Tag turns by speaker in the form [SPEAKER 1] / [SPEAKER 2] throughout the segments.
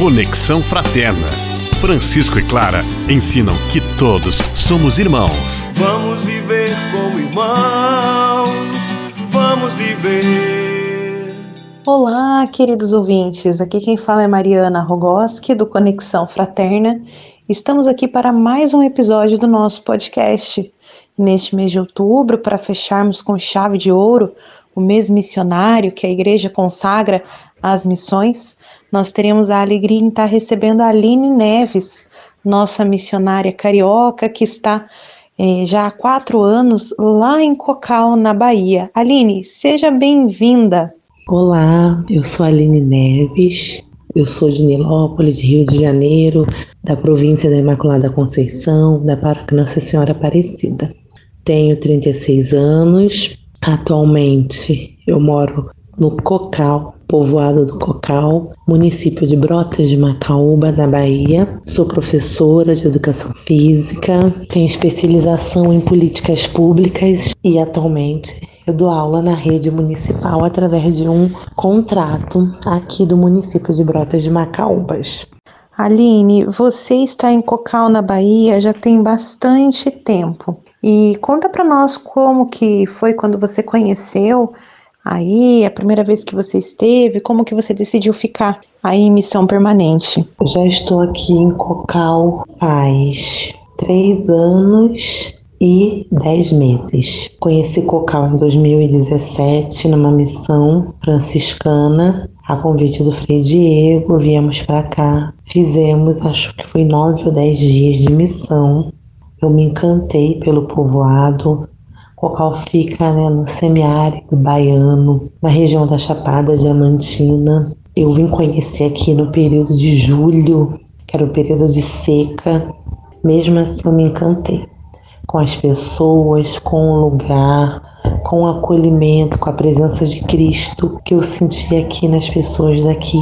[SPEAKER 1] Conexão Fraterna. Francisco e Clara ensinam que todos somos irmãos.
[SPEAKER 2] Vamos viver como irmãos, vamos viver.
[SPEAKER 3] Olá, queridos ouvintes. Aqui quem fala é Mariana Rogoski, do Conexão Fraterna. Estamos aqui para mais um episódio do nosso podcast. Neste mês de outubro, para fecharmos com chave de ouro o mês missionário que a igreja consagra às missões, nós teremos a alegria em estar recebendo a Aline Neves, nossa missionária carioca que está eh, já há quatro anos lá em Cocal, na Bahia. Aline, seja bem-vinda.
[SPEAKER 4] Olá, eu sou Aline Neves, eu sou de Nilópolis, Rio de Janeiro, da província da Imaculada Conceição, da Paróquia Nossa Senhora Aparecida. Tenho 36 anos, Atualmente eu moro no Cocal, povoado do Cocal, município de Brotas de Macaúba, na Bahia. Sou professora de educação física, tenho especialização em políticas públicas e atualmente eu dou aula na rede municipal através de um contrato aqui do município de Brotas de Macaúbas.
[SPEAKER 3] Aline, você está em Cocal, na Bahia, já tem bastante tempo. E conta para nós como que foi quando você conheceu aí, a primeira vez que você esteve, como que você decidiu ficar aí em missão permanente.
[SPEAKER 4] Eu já estou aqui em Cocal faz três anos e dez meses. Conheci Cocal em 2017 numa missão franciscana a convite do Frei Diego, viemos para cá, fizemos, acho que foi nove ou dez dias de missão eu me encantei pelo povoado. Cocal fica né, no semiárido baiano, na região da Chapada Diamantina. Eu vim conhecer aqui no período de julho, que era o período de seca. Mesmo assim, eu me encantei com as pessoas, com o lugar, com o acolhimento, com a presença de Cristo que eu senti aqui nas pessoas daqui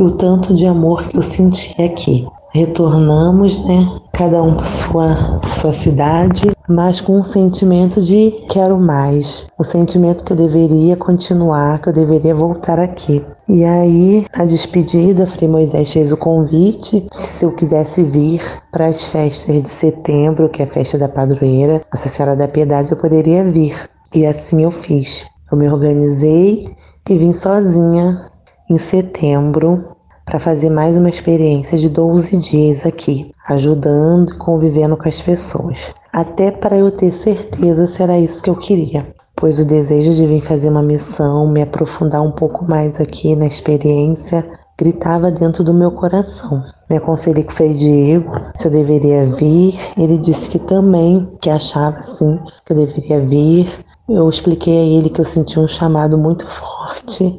[SPEAKER 4] e o tanto de amor que eu senti aqui retornamos, né? Cada um para sua, sua cidade, mas com um sentimento de quero mais, o sentimento que eu deveria continuar, que eu deveria voltar aqui. E aí, a despedida, Frei Moisés fez o convite se eu quisesse vir para as festas de setembro, que é a festa da padroeira, Nossa Senhora da Piedade, eu poderia vir. E assim eu fiz. Eu me organizei e vim sozinha em setembro para fazer mais uma experiência de 12 dias aqui, ajudando e convivendo com as pessoas. Até para eu ter certeza se era isso que eu queria, pois o desejo de vir fazer uma missão, me aprofundar um pouco mais aqui na experiência, gritava dentro do meu coração. Me aconselhei com o Frei Diego se eu deveria vir. Ele disse que também, que achava sim que eu deveria vir. Eu expliquei a ele que eu senti um chamado muito forte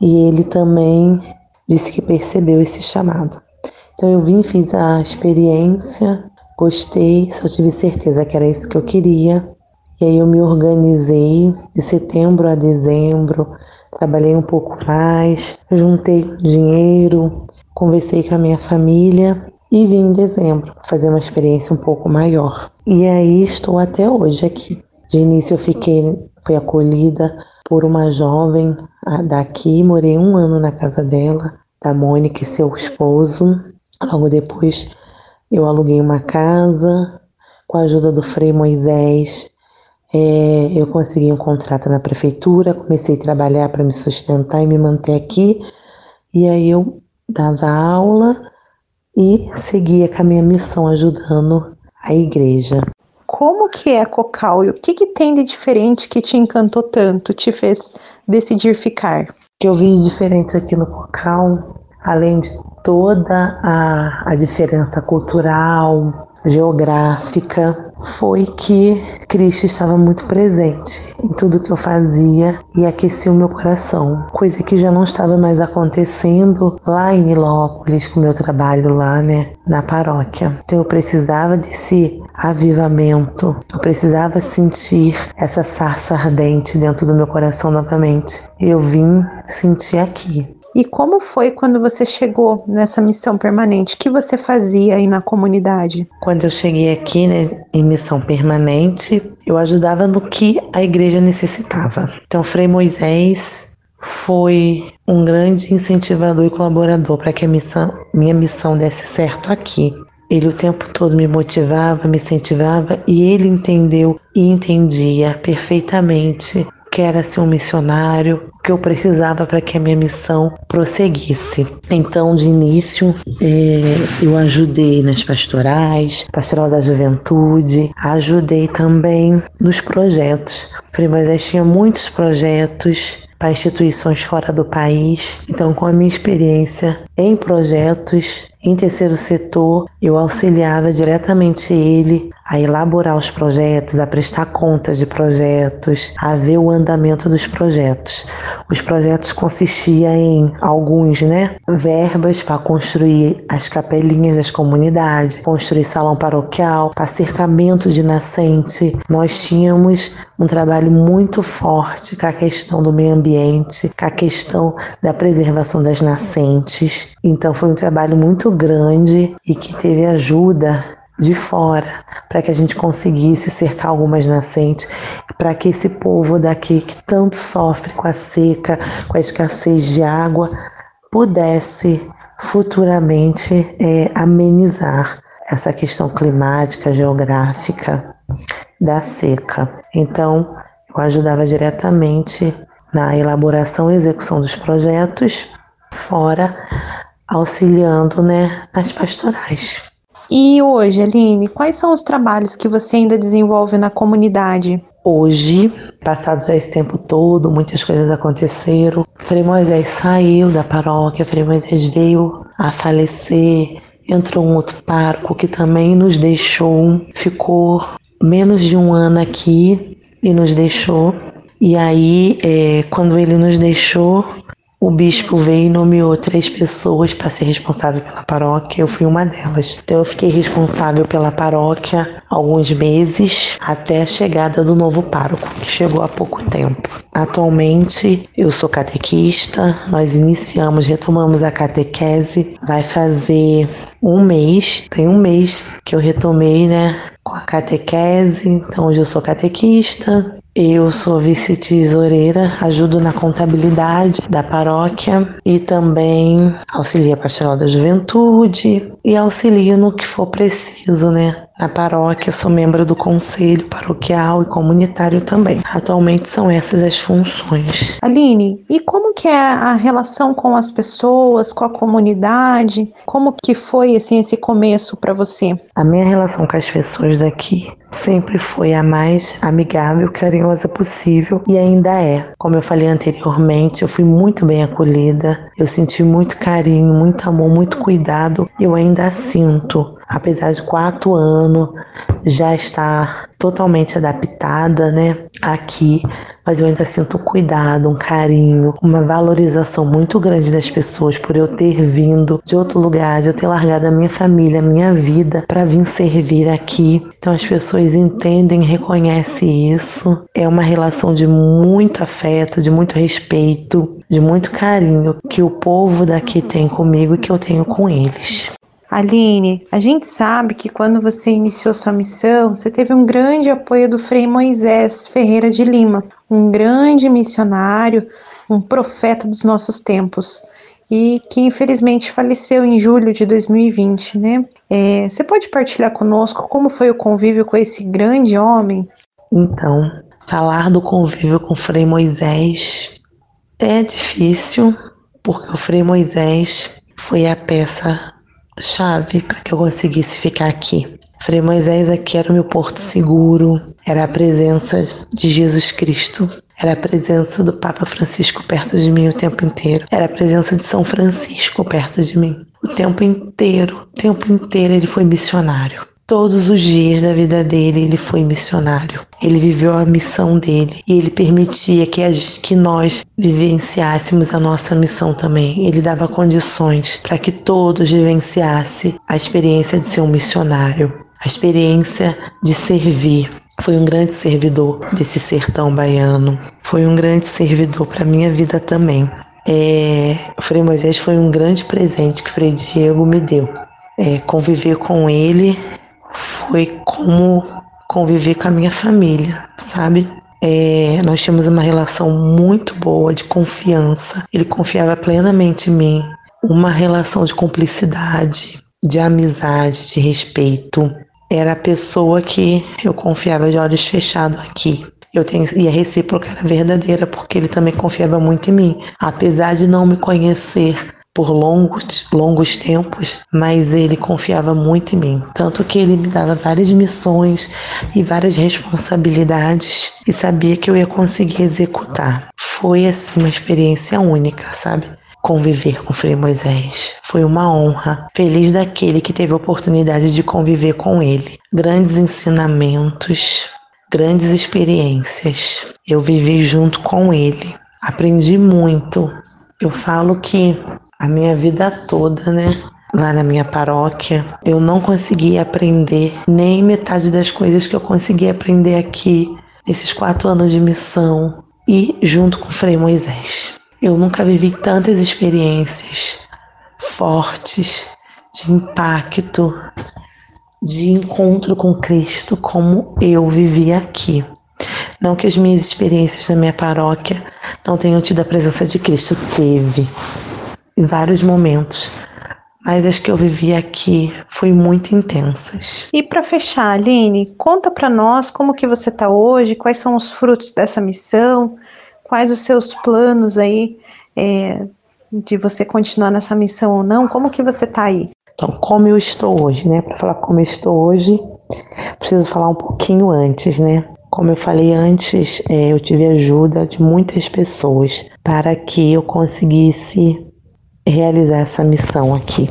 [SPEAKER 4] e ele também disse que percebeu esse chamado. Então eu vim, fiz a experiência, gostei, só tive certeza que era isso que eu queria. E aí eu me organizei de setembro a dezembro, trabalhei um pouco mais, juntei dinheiro, conversei com a minha família e vim em dezembro fazer uma experiência um pouco maior. E aí estou até hoje aqui. De início eu fiquei, fui acolhida por uma jovem daqui, morei um ano na casa dela, da Mônica e seu esposo. Logo depois eu aluguei uma casa, com a ajuda do Frei Moisés, é, eu consegui um contrato na prefeitura, comecei a trabalhar para me sustentar e me manter aqui. E aí eu dava aula e seguia com a minha missão ajudando a igreja.
[SPEAKER 3] Como que é Cocal e o que, que tem de diferente que te encantou tanto, te fez decidir ficar? O
[SPEAKER 4] que eu vi de diferente aqui no Cocal, além de toda a, a diferença cultural, geográfica foi que Cristo estava muito presente em tudo que eu fazia e aquecia o meu coração, coisa que já não estava mais acontecendo lá em Nilópolis, com o meu trabalho lá, né, na paróquia. Então eu precisava desse avivamento, eu precisava sentir essa sarça ardente dentro do meu coração novamente. Eu vim sentir aqui.
[SPEAKER 3] E como foi quando você chegou nessa missão permanente? O que você fazia aí na comunidade?
[SPEAKER 4] Quando eu cheguei aqui né, em missão permanente, eu ajudava no que a igreja necessitava. Então, Frei Moisés foi um grande incentivador e colaborador para que a missão, minha missão desse certo aqui. Ele o tempo todo me motivava, me incentivava e ele entendeu e entendia perfeitamente que era ser um missionário, o que eu precisava para que a minha missão prosseguisse. Então, de início, é, eu ajudei nas pastorais, pastoral da juventude, ajudei também nos projetos. Frei Moisés tinha muitos projetos para instituições fora do país. Então, com a minha experiência em projetos em terceiro setor, eu auxiliava diretamente ele a elaborar os projetos, a prestar contas de projetos, a ver o andamento dos projetos. Os projetos consistiam em alguns, né, verbas para construir as capelinhas das comunidades, construir salão paroquial, para cercamento de nascente. Nós tínhamos um trabalho muito forte com a questão do meio ambiente, com a questão da preservação das nascentes. Então foi um trabalho muito grande e que teve ajuda de fora para que a gente conseguisse cercar algumas nascentes, para que esse povo daqui que tanto sofre com a seca, com a escassez de água, pudesse futuramente é, amenizar essa questão climática, geográfica da seca. Então, eu ajudava diretamente na elaboração e execução dos projetos, fora auxiliando né, nas pastorais.
[SPEAKER 3] E hoje, Aline, quais são os trabalhos que você ainda desenvolve na comunidade?
[SPEAKER 4] Hoje, passado já esse tempo todo, muitas coisas aconteceram. Frei Moisés saiu da paróquia, Frei Moisés veio a falecer, entrou um outro parco que também nos deixou, ficou menos de um ano aqui e nos deixou. E aí, é, quando ele nos deixou, o bispo veio e nomeou três pessoas para ser responsável pela paróquia. Eu fui uma delas. Então eu fiquei responsável pela paróquia alguns meses até a chegada do novo pároco, que chegou há pouco tempo. Atualmente eu sou catequista. Nós iniciamos, retomamos a catequese. Vai fazer um mês, tem um mês que eu retomei, né, com a catequese. Então hoje eu sou catequista, eu sou vice-tesoureira, ajudo na contabilidade da paróquia e também auxilio a pastoral da juventude e auxilio no que for preciso, né? Na paróquia, sou membro do conselho paroquial e comunitário também. Atualmente são essas as funções.
[SPEAKER 3] Aline, e como que é a relação com as pessoas, com a comunidade? Como que foi assim esse começo para você?
[SPEAKER 4] A minha relação com as pessoas daqui sempre foi a mais amigável, carinhosa possível e ainda é. Como eu falei anteriormente, eu fui muito bem acolhida, eu senti muito carinho, muito amor, muito cuidado e eu ainda sinto, apesar de quatro anos já estar totalmente adaptada, né, aqui mas eu ainda sinto um cuidado, um carinho, uma valorização muito grande das pessoas por eu ter vindo de outro lugar, de eu ter largado a minha família, a minha vida para vir servir aqui. Então as pessoas entendem, reconhecem isso. É uma relação de muito afeto, de muito respeito, de muito carinho que o povo daqui tem comigo e que eu tenho com eles.
[SPEAKER 3] Aline, a gente sabe que quando você iniciou sua missão, você teve um grande apoio do Frei Moisés Ferreira de Lima, um grande missionário, um profeta dos nossos tempos, e que infelizmente faleceu em julho de 2020, né? É, você pode partilhar conosco como foi o convívio com esse grande homem?
[SPEAKER 4] Então, falar do convívio com o Frei Moisés é difícil, porque o Frei Moisés foi a peça chave para que eu conseguisse ficar aqui. Frei Moisés aqui era o meu porto seguro, era a presença de Jesus Cristo, era a presença do Papa Francisco perto de mim o tempo inteiro, era a presença de São Francisco perto de mim. O tempo inteiro, o tempo inteiro ele foi missionário. Todos os dias da vida dele, ele foi missionário. Ele viveu a missão dele e ele permitia que, a, que nós vivenciássemos a nossa missão também. Ele dava condições para que todos vivenciassem a experiência de ser um missionário, a experiência de servir. Foi um grande servidor desse sertão baiano. Foi um grande servidor para minha vida também. É, Frei Moisés foi um grande presente que Frei Diego me deu. É, conviver com ele foi como conviver com a minha família, sabe? É, nós tínhamos uma relação muito boa de confiança. Ele confiava plenamente em mim. Uma relação de cumplicidade, de amizade, de respeito. Era a pessoa que eu confiava de olhos fechados aqui. Eu tenho, e a recíproca era verdadeira, porque ele também confiava muito em mim. Apesar de não me conhecer por longos, longos tempos, mas ele confiava muito em mim. Tanto que ele me dava várias missões e várias responsabilidades e sabia que eu ia conseguir executar. Foi assim uma experiência única, sabe? Conviver com Frei Moisés. Foi uma honra. Feliz daquele que teve a oportunidade de conviver com ele. Grandes ensinamentos, grandes experiências. Eu vivi junto com ele. Aprendi muito. Eu falo que a minha vida toda, né? Lá na minha paróquia, eu não consegui aprender nem metade das coisas que eu consegui aprender aqui, nesses quatro anos de missão e junto com o Frei Moisés. Eu nunca vivi tantas experiências fortes, de impacto, de encontro com Cristo como eu vivi aqui. Não que as minhas experiências na minha paróquia não tenham tido a presença de Cristo, teve em vários momentos, mas as que eu vivi aqui foi muito intensas.
[SPEAKER 3] E para fechar, Aline, conta para nós como que você está hoje, quais são os frutos dessa missão, quais os seus planos aí é, de você continuar nessa missão ou não, como que você está aí?
[SPEAKER 4] Então, como eu estou hoje, né? Para falar como eu estou hoje, preciso falar um pouquinho antes, né? Como eu falei antes, é, eu tive ajuda de muitas pessoas para que eu conseguisse realizar essa missão aqui.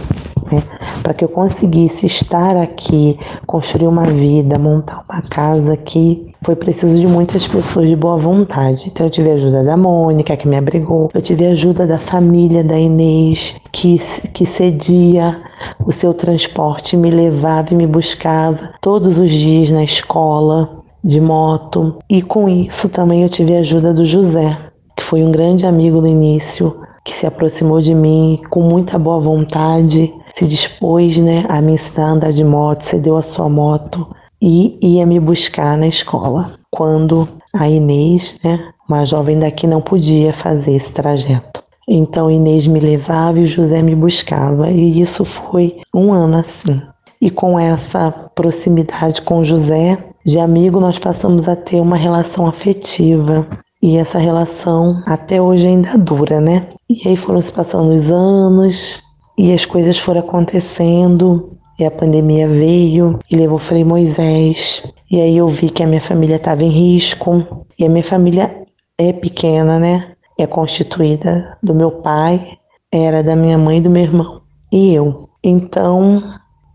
[SPEAKER 4] Né? Para que eu conseguisse estar aqui, construir uma vida, montar uma casa aqui, foi preciso de muitas pessoas de boa vontade. Então eu tive a ajuda da Mônica, que me abrigou, eu tive a ajuda da família da Inês, que, que cedia o seu transporte, me levava e me buscava todos os dias na escola, de moto. E com isso também eu tive a ajuda do José, que foi um grande amigo no início, que se aproximou de mim com muita boa vontade, se dispôs né, a me ensinar a andar de moto, cedeu a sua moto e ia me buscar na escola. Quando a Inês, né, uma jovem daqui, não podia fazer esse trajeto. Então Inês me levava e o José me buscava, e isso foi um ano assim. E com essa proximidade com José, de amigo, nós passamos a ter uma relação afetiva. E essa relação até hoje ainda dura, né? E aí foram se passando os anos e as coisas foram acontecendo. E a pandemia veio e levou Frei Moisés. E aí eu vi que a minha família estava em risco. E a minha família é pequena, né? É constituída do meu pai, era da minha mãe e do meu irmão. E eu. Então,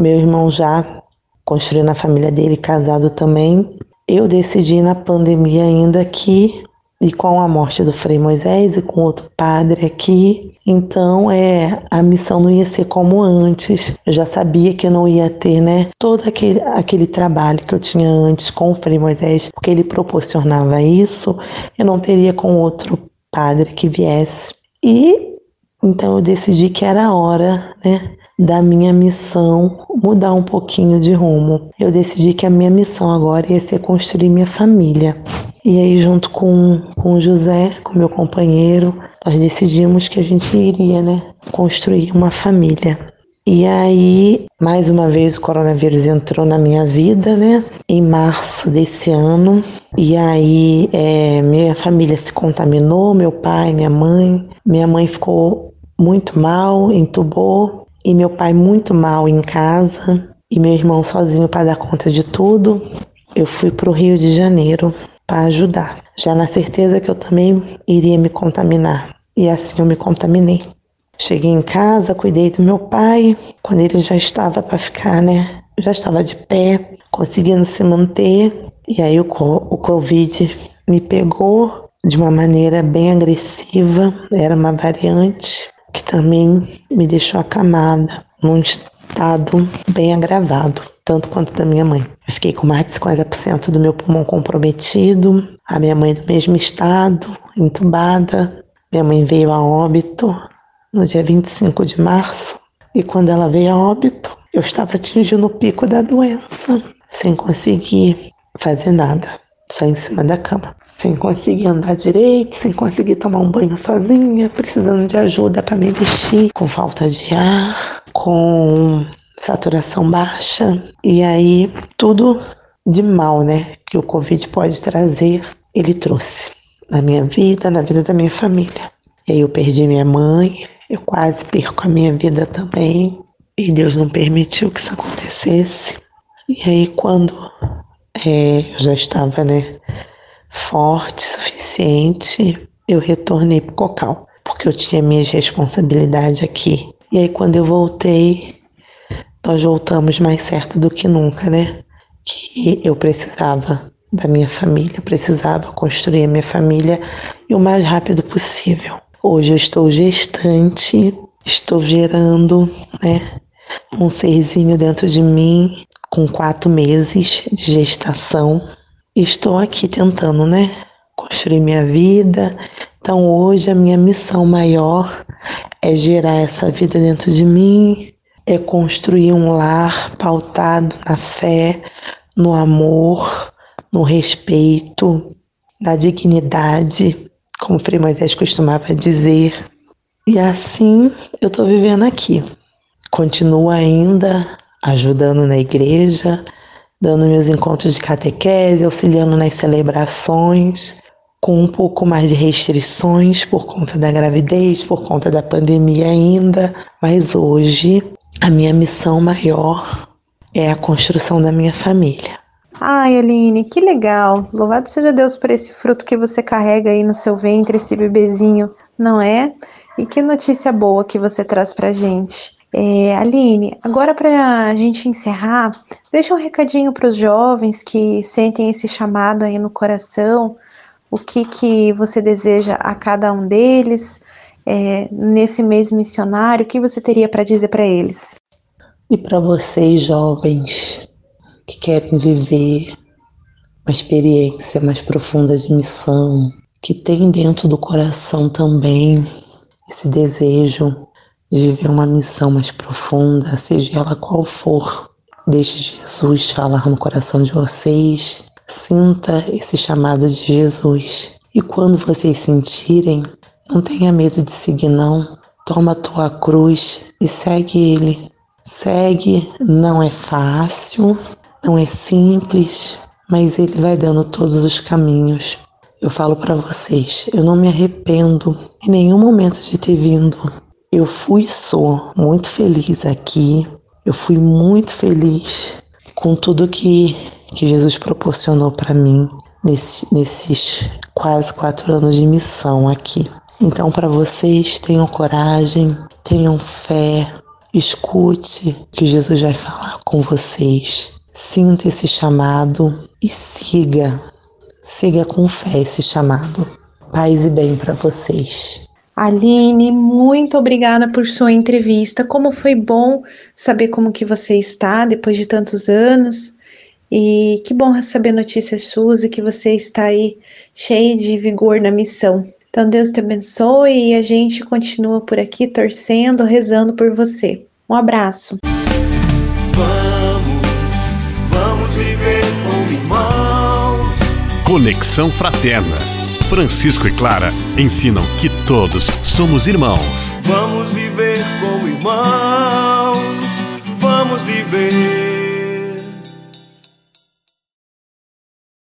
[SPEAKER 4] meu irmão já construindo a família dele, casado também. Eu decidi na pandemia ainda que e com a morte do Frei Moisés e com outro padre aqui, então é a missão não ia ser como antes. Eu já sabia que eu não ia ter, né, todo aquele, aquele trabalho que eu tinha antes com o Frei Moisés, porque ele proporcionava isso, eu não teria com outro padre que viesse. E então eu decidi que era a hora, né, da minha missão mudar um pouquinho de rumo. Eu decidi que a minha missão agora ia ser construir minha família. E aí, junto com, com o José, com meu companheiro, nós decidimos que a gente iria, né, construir uma família. E aí, mais uma vez, o coronavírus entrou na minha vida, né, em março desse ano. E aí, é, minha família se contaminou, meu pai, minha mãe. Minha mãe ficou muito mal, entubou, e meu pai muito mal em casa, e meu irmão sozinho para dar conta de tudo. Eu fui para o Rio de Janeiro para ajudar, já na certeza que eu também iria me contaminar. E assim eu me contaminei. Cheguei em casa, cuidei do meu pai, quando ele já estava para ficar, né? Já estava de pé, conseguindo se manter. E aí o, o Covid me pegou de uma maneira bem agressiva, era uma variante que também me deixou acamada, num estado bem agravado tanto quanto da minha mãe. Eu fiquei com mais de 50% do meu pulmão comprometido, a minha mãe do mesmo estado, entubada. Minha mãe veio a óbito no dia 25 de março, e quando ela veio a óbito, eu estava atingindo o pico da doença, sem conseguir fazer nada, só em cima da cama. Sem conseguir andar direito, sem conseguir tomar um banho sozinha, precisando de ajuda para me vestir, com falta de ar, com saturação baixa. E aí, tudo de mal, né, que o Covid pode trazer, ele trouxe na minha vida, na vida da minha família. E aí eu perdi minha mãe, eu quase perco a minha vida também, e Deus não permitiu que isso acontecesse. E aí quando é, eu já estava, né, forte, suficiente, eu retornei para Cocal, porque eu tinha minhas responsabilidades aqui. E aí quando eu voltei, nós voltamos mais certo do que nunca, né? Que eu precisava da minha família, precisava construir a minha família e o mais rápido possível. Hoje eu estou gestante, estou gerando, né, um serzinho dentro de mim com quatro meses de gestação. Estou aqui tentando, né, construir minha vida. Então hoje a minha missão maior é gerar essa vida dentro de mim, é construir um lar pautado na fé, no amor, no respeito, na dignidade, como Frei Moisés costumava dizer. E assim eu estou vivendo aqui. Continuo ainda ajudando na igreja, dando meus encontros de catequese, auxiliando nas celebrações, com um pouco mais de restrições por conta da gravidez, por conta da pandemia ainda, mas hoje a minha missão maior é a construção da minha família.
[SPEAKER 3] Ai, Aline, que legal! Louvado seja Deus por esse fruto que você carrega aí no seu ventre, esse bebezinho, não é? E que notícia boa que você traz pra gente. É, Aline, agora para a gente encerrar, deixa um recadinho para os jovens que sentem esse chamado aí no coração, o que, que você deseja a cada um deles é, nesse mês missionário, o que você teria para dizer para eles?
[SPEAKER 4] E para vocês, jovens, que querem viver uma experiência mais profunda de missão, que tem dentro do coração também esse desejo de viver uma missão mais profunda, seja ela qual for. Deixe Jesus falar no coração de vocês. Sinta esse chamado de Jesus. E quando vocês sentirem, não tenha medo de seguir, não. Toma a tua cruz e segue Ele. Segue, não é fácil, não é simples, mas Ele vai dando todos os caminhos. Eu falo para vocês, eu não me arrependo em nenhum momento de ter vindo. Eu fui e sou muito feliz aqui. Eu fui muito feliz com tudo que, que Jesus proporcionou para mim nesse, nesses quase quatro anos de missão aqui. Então, para vocês, tenham coragem, tenham fé, escute o que Jesus vai falar com vocês. Sinta esse chamado e siga, siga com fé esse chamado. Paz e bem para vocês.
[SPEAKER 3] Aline, muito obrigada por sua entrevista. Como foi bom saber como que você está depois de tantos anos. E que bom receber notícias suas e que você está aí cheio de vigor na missão. Então Deus te abençoe e a gente continua por aqui torcendo, rezando por você. Um abraço.
[SPEAKER 2] Vamos, vamos viver como irmãos.
[SPEAKER 1] Conexão Fraterna Francisco e Clara ensinam que todos somos irmãos.
[SPEAKER 2] Vamos viver como irmãos.